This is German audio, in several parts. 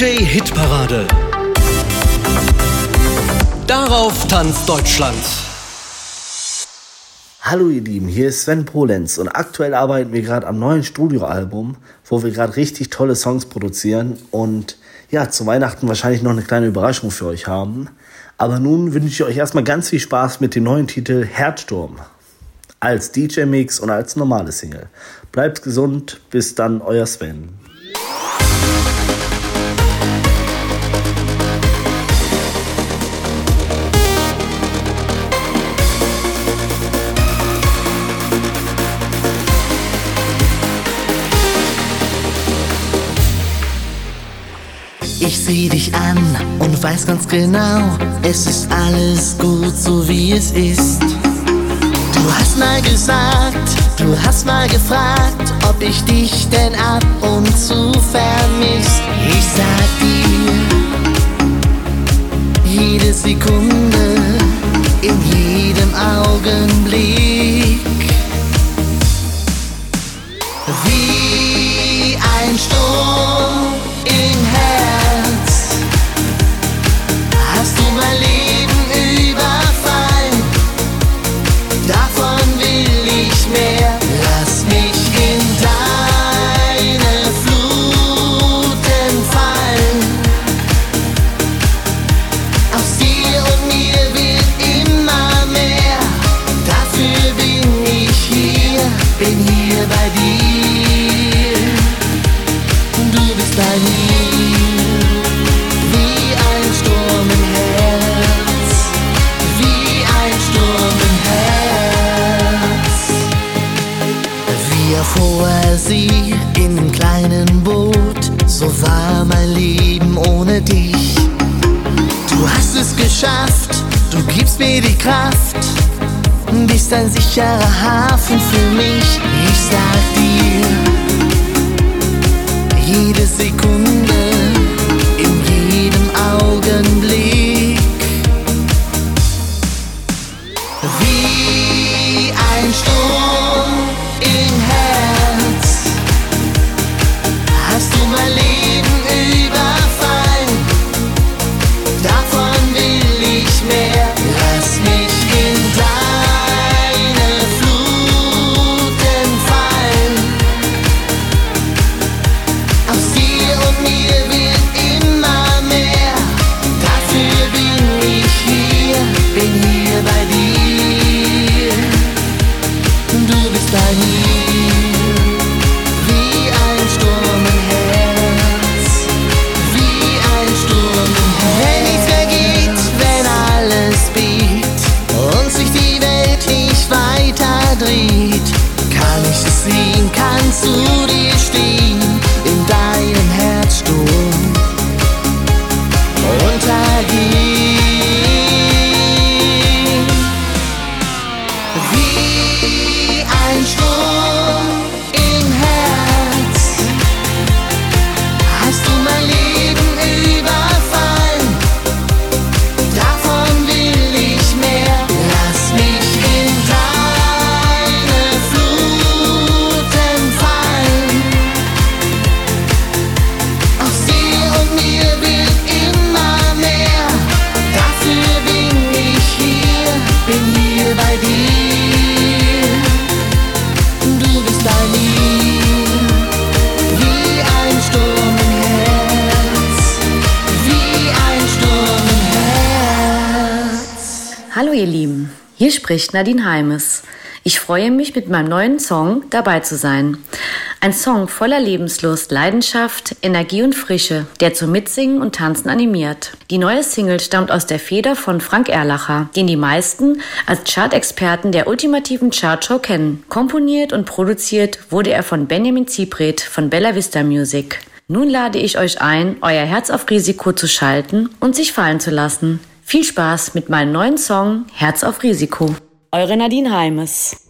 DJ Hitparade. Darauf tanzt Deutschland. Hallo ihr Lieben, hier ist Sven Polenz und aktuell arbeiten wir gerade am neuen Studioalbum, wo wir gerade richtig tolle Songs produzieren und ja, zu Weihnachten wahrscheinlich noch eine kleine Überraschung für euch haben. Aber nun wünsche ich euch erstmal ganz viel Spaß mit dem neuen Titel Herzsturm. Als DJ-Mix und als normale Single. Bleibt gesund, bis dann, euer Sven. Ich seh dich an und weiß ganz genau, es ist alles gut so wie es ist. Du hast mal gesagt, du hast mal gefragt, ob ich dich denn ab und zu vermiss. Ich sag dir, jede Sekunde, in jedem Augenblick. Wie ein Sturm sicherer Hafen für mich. Ich sag dir, Hallo ihr Lieben, hier spricht Nadine Heimes. Ich freue mich mit meinem neuen Song dabei zu sein. Ein Song voller Lebenslust, Leidenschaft, Energie und Frische, der zum Mitsingen und Tanzen animiert. Die neue Single stammt aus der Feder von Frank Erlacher, den die meisten als Chartexperten der ultimativen Chartshow kennen. Komponiert und produziert wurde er von Benjamin Ziebret von Bella Vista Music. Nun lade ich euch ein, euer Herz auf Risiko zu schalten und sich fallen zu lassen. Viel Spaß mit meinem neuen Song Herz auf Risiko. Eure Nadine Heimes.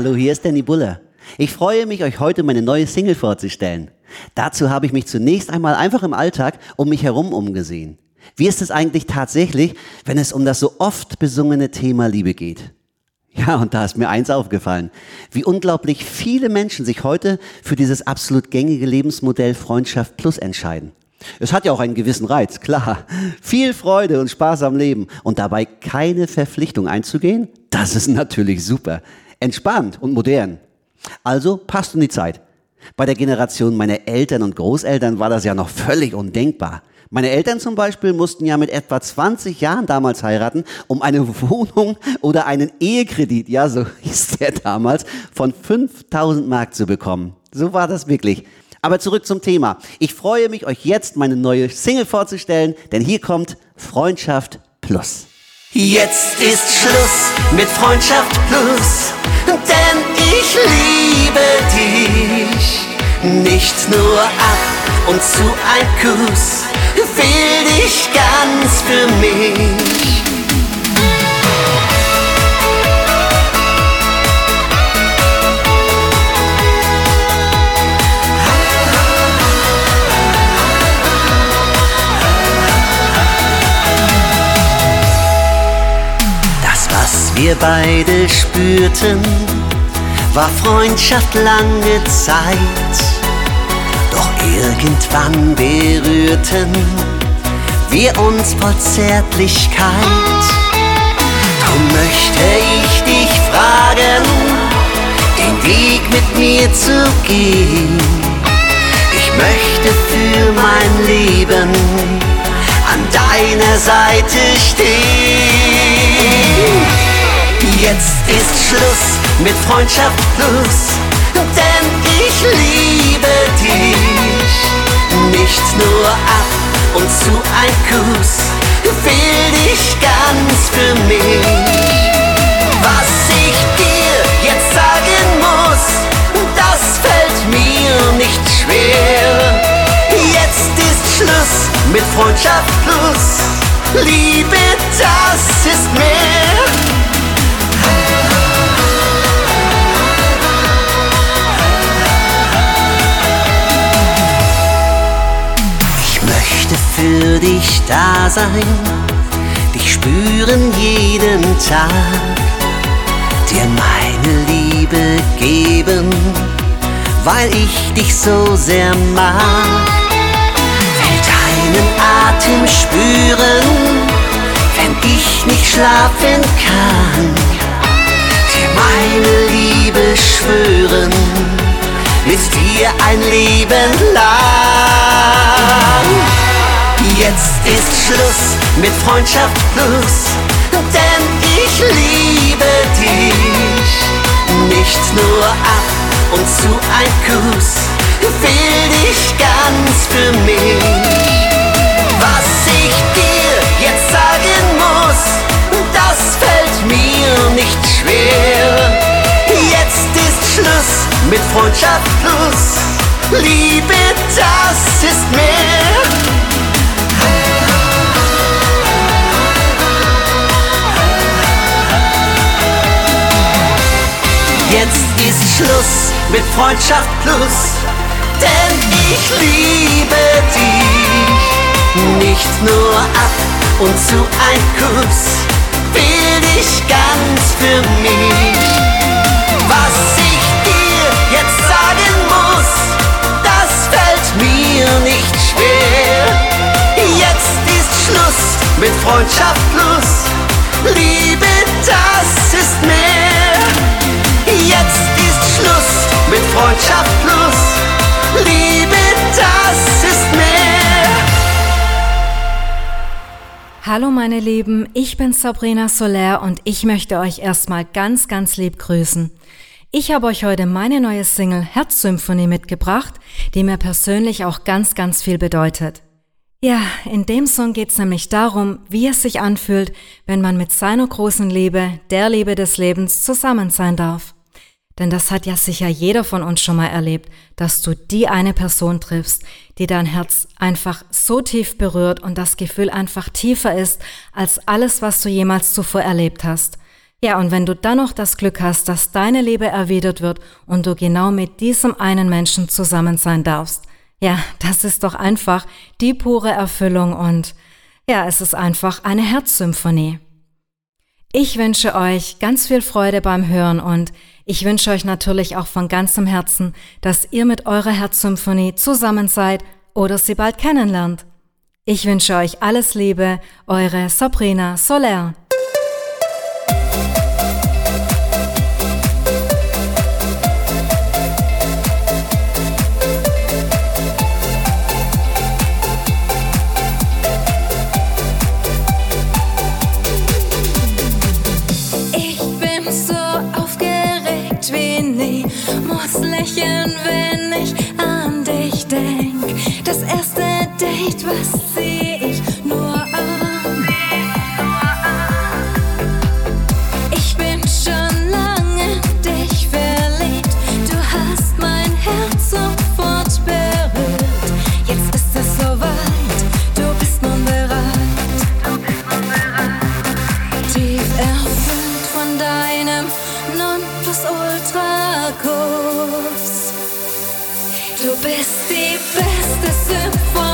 Hallo, hier ist Danny Buller. Ich freue mich, euch heute meine neue Single vorzustellen. Dazu habe ich mich zunächst einmal einfach im Alltag um mich herum umgesehen. Wie ist es eigentlich tatsächlich, wenn es um das so oft besungene Thema Liebe geht? Ja, und da ist mir eins aufgefallen, wie unglaublich viele Menschen sich heute für dieses absolut gängige Lebensmodell Freundschaft Plus entscheiden. Es hat ja auch einen gewissen Reiz, klar. Viel Freude und Spaß am Leben und dabei keine Verpflichtung einzugehen, das ist natürlich super. Entspannt und modern. Also passt in die Zeit. Bei der Generation meiner Eltern und Großeltern war das ja noch völlig undenkbar. Meine Eltern zum Beispiel mussten ja mit etwa 20 Jahren damals heiraten, um eine Wohnung oder einen Ehekredit, ja, so hieß der damals, von 5000 Mark zu bekommen. So war das wirklich. Aber zurück zum Thema. Ich freue mich, euch jetzt meine neue Single vorzustellen, denn hier kommt Freundschaft Plus. Jetzt ist Schluss mit Freundschaft Plus, denn ich liebe dich. Nicht nur ab und zu ein Kuss, will dich ganz für mich. Wir beide spürten, war Freundschaft lange Zeit. Doch irgendwann berührten wir uns voll Zärtlichkeit. Drum möchte ich dich fragen, den Weg mit mir zu gehen. Ich möchte für mein Leben an deiner Seite stehen. Jetzt ist Schluss mit Freundschaft plus, denn ich liebe dich. Nicht nur ab und zu ein Kuss, will dich ganz für mich. Was ich dir jetzt sagen muss, das fällt mir nicht schwer. Jetzt ist Schluss mit Freundschaft plus, Liebe, das ist mehr. Für dich da sein, dich spüren jeden Tag, dir meine Liebe geben, weil ich dich so sehr mag. Will deinen Atem spüren, wenn ich nicht schlafen kann, dir meine Liebe schwören mit dir ein Leben lang. Jetzt ist Schluss mit Freundschaft plus, denn ich liebe dich. Nicht nur ab und zu ein Kuss, will dich für mich. Was ich dir jetzt sagen muss, das fällt mir nicht schwer. Jetzt ist Schluss mit Freundschaft plus. Liebe, das ist mehr. Schluss mit Freundschaft plus, denn ich liebe dich. Nicht nur ab und zu ein Kuss, will ich ganz für mich. Was ich dir jetzt sagen muss, das fällt mir nicht schwer. Jetzt ist Schluss mit Freundschaft plus, Liebe, Hallo meine Lieben, ich bin Sabrina Soler und ich möchte euch erstmal ganz, ganz lieb grüßen. Ich habe euch heute meine neue Single Herzsymphonie mitgebracht, die mir persönlich auch ganz, ganz viel bedeutet. Ja, in dem Song geht's nämlich darum, wie es sich anfühlt, wenn man mit seiner großen Liebe, der Liebe des Lebens, zusammen sein darf. Denn das hat ja sicher jeder von uns schon mal erlebt, dass du die eine Person triffst, die dein Herz einfach so tief berührt und das Gefühl einfach tiefer ist als alles, was du jemals zuvor erlebt hast. Ja, und wenn du dann noch das Glück hast, dass deine Liebe erwidert wird und du genau mit diesem einen Menschen zusammen sein darfst, ja, das ist doch einfach die pure Erfüllung und ja, es ist einfach eine Herzsymphonie. Ich wünsche euch ganz viel Freude beim Hören und ich wünsche euch natürlich auch von ganzem Herzen, dass ihr mit eurer Herzsymphonie zusammen seid oder sie bald kennenlernt. Ich wünsche euch alles Liebe, eure Sabrina Soler. Date, was zieh ich nur an? Ich bin schon lange dich verliebt, du hast mein Herz sofort berührt. Jetzt ist es soweit, du bist nun bereit. Tief erfüllt von deinem Nonplusultra-Kuss. Du bist die beste Symphonie,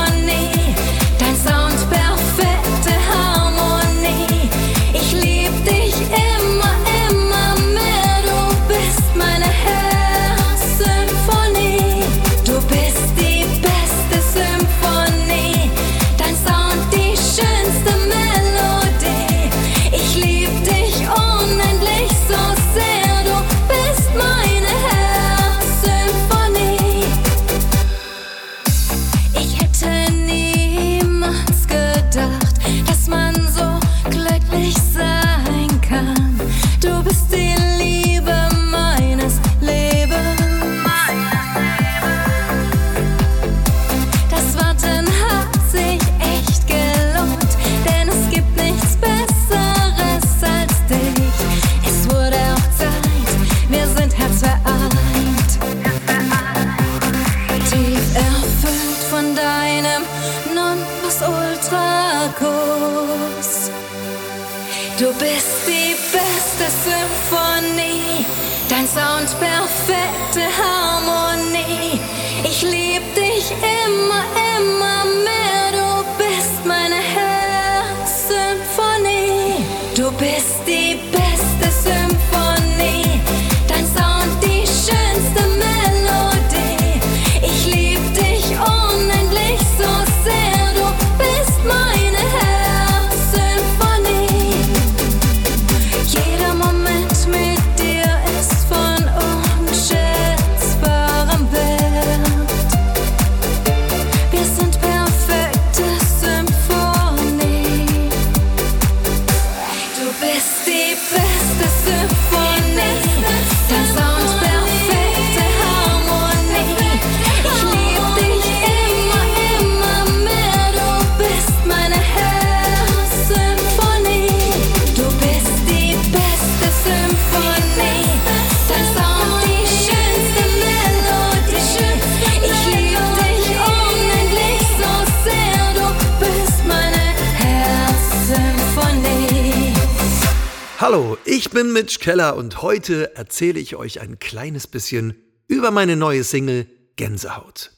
Hallo, ich bin Mitch Keller und heute erzähle ich euch ein kleines bisschen über meine neue Single Gänsehaut.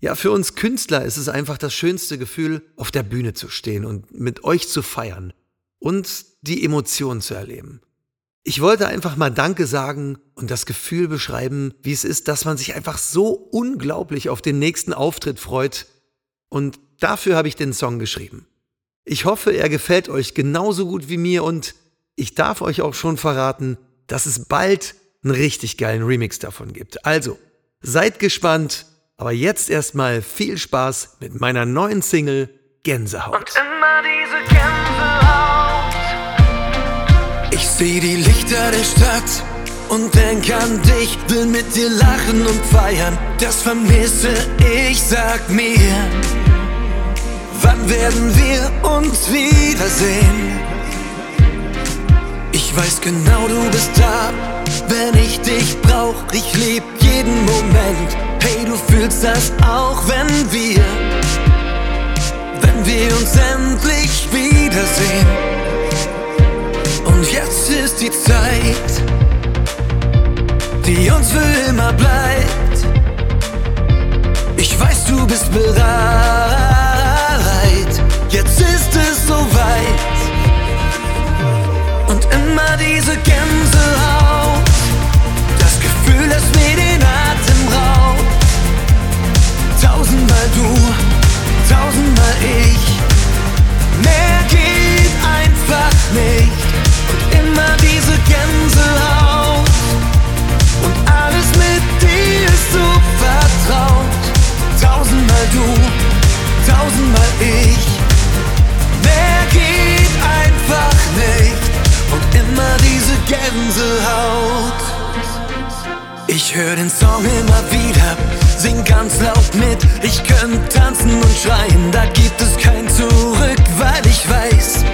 Ja, für uns Künstler ist es einfach das schönste Gefühl, auf der Bühne zu stehen und mit euch zu feiern und die Emotionen zu erleben. Ich wollte einfach mal Danke sagen und das Gefühl beschreiben, wie es ist, dass man sich einfach so unglaublich auf den nächsten Auftritt freut. Und dafür habe ich den Song geschrieben. Ich hoffe, er gefällt euch genauso gut wie mir und ich darf euch auch schon verraten, dass es bald einen richtig geilen Remix davon gibt. Also, seid gespannt, aber jetzt erstmal viel Spaß mit meiner neuen Single Gänsehaut. Und immer diese Gänsehaut. Ich seh die Lichter der Stadt und denk an dich, will mit dir lachen und feiern. Das vermisse ich, sag mir. Wann werden wir uns wiedersehen? Ich weiß genau, du bist da, wenn ich dich brauch. Ich lieb jeden Moment. Hey, du fühlst das auch, wenn wir, wenn wir uns endlich wiedersehen. Und jetzt ist die Zeit, die uns für immer bleibt. Immer diese Gänsehaut. Ich höre den Song immer wieder, sing ganz laut mit. Ich könnte tanzen und schreien, da gibt es kein Zurück, weil ich weiß,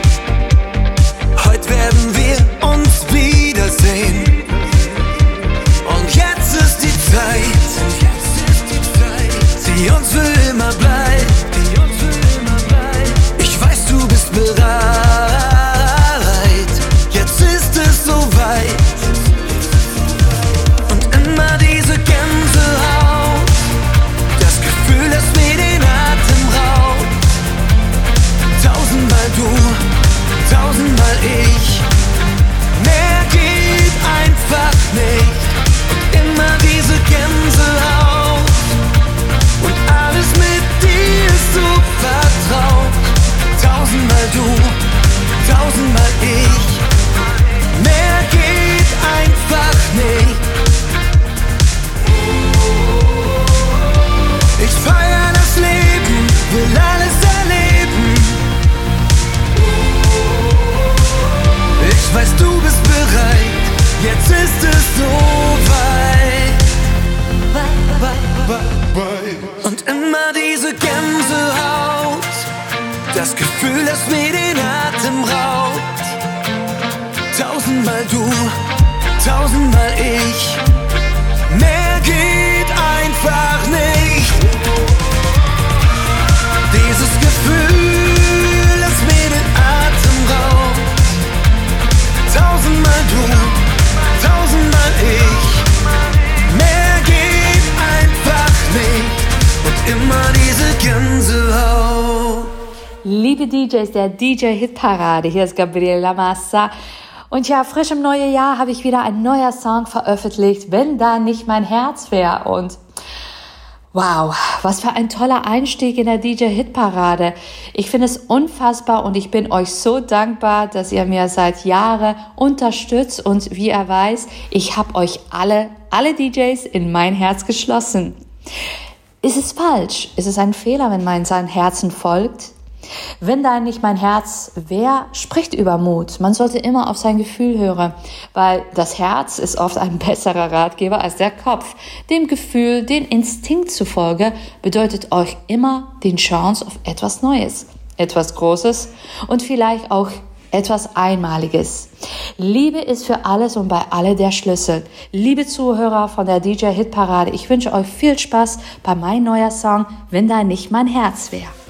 DJs der DJ Hitparade, hier ist Gabriela Massa. Und ja, frisch im neuen Jahr habe ich wieder ein neuer Song veröffentlicht, wenn da nicht mein Herz wäre. Und wow, was für ein toller Einstieg in der DJ Hitparade. Ich finde es unfassbar und ich bin euch so dankbar, dass ihr mir seit Jahren unterstützt. Und wie er weiß, ich habe euch alle, alle DJs in mein Herz geschlossen. Ist es falsch? Ist es ein Fehler, wenn man sein Herzen folgt? Wenn da nicht mein Herz, wer spricht über Mut? Man sollte immer auf sein Gefühl hören, weil das Herz ist oft ein besserer Ratgeber als der Kopf. Dem Gefühl, den Instinkt zufolge bedeutet euch immer den Chance auf etwas Neues, etwas Großes und vielleicht auch etwas Einmaliges. Liebe ist für alles und bei alle der Schlüssel. Liebe Zuhörer von der DJ Hitparade, ich wünsche euch viel Spaß bei meinem neuer Song, wenn da nicht mein Herz wäre.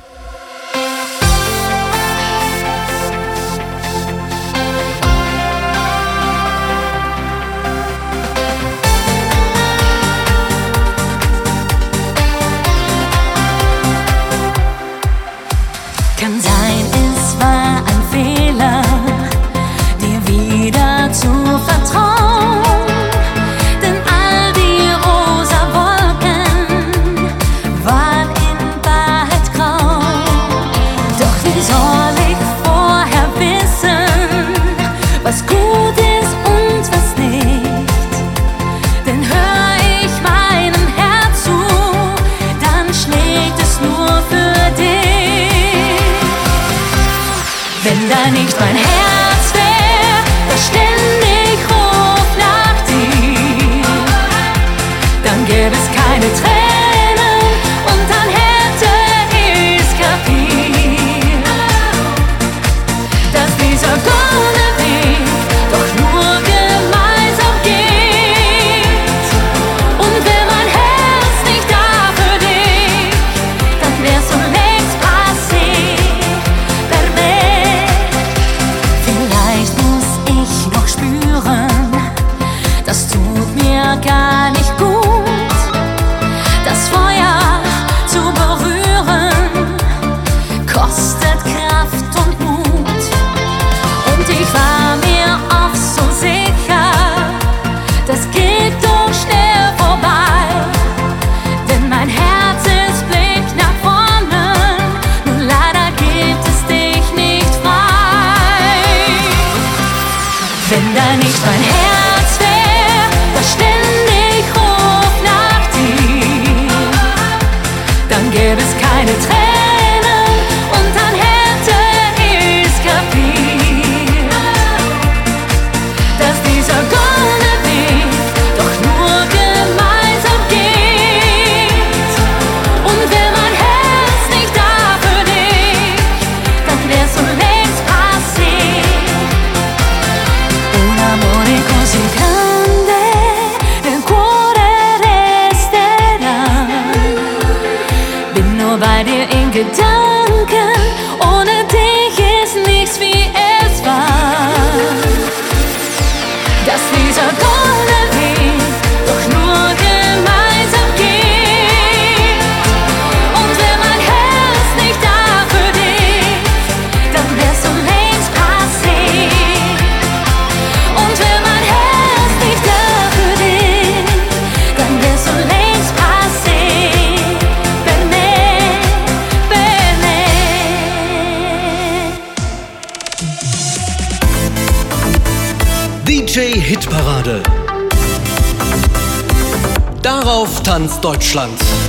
Wenn da nicht mein Herz wär, das ständig nach dir, dann gäbe es keine Tränen. Cause these are Tanz Deutschlands.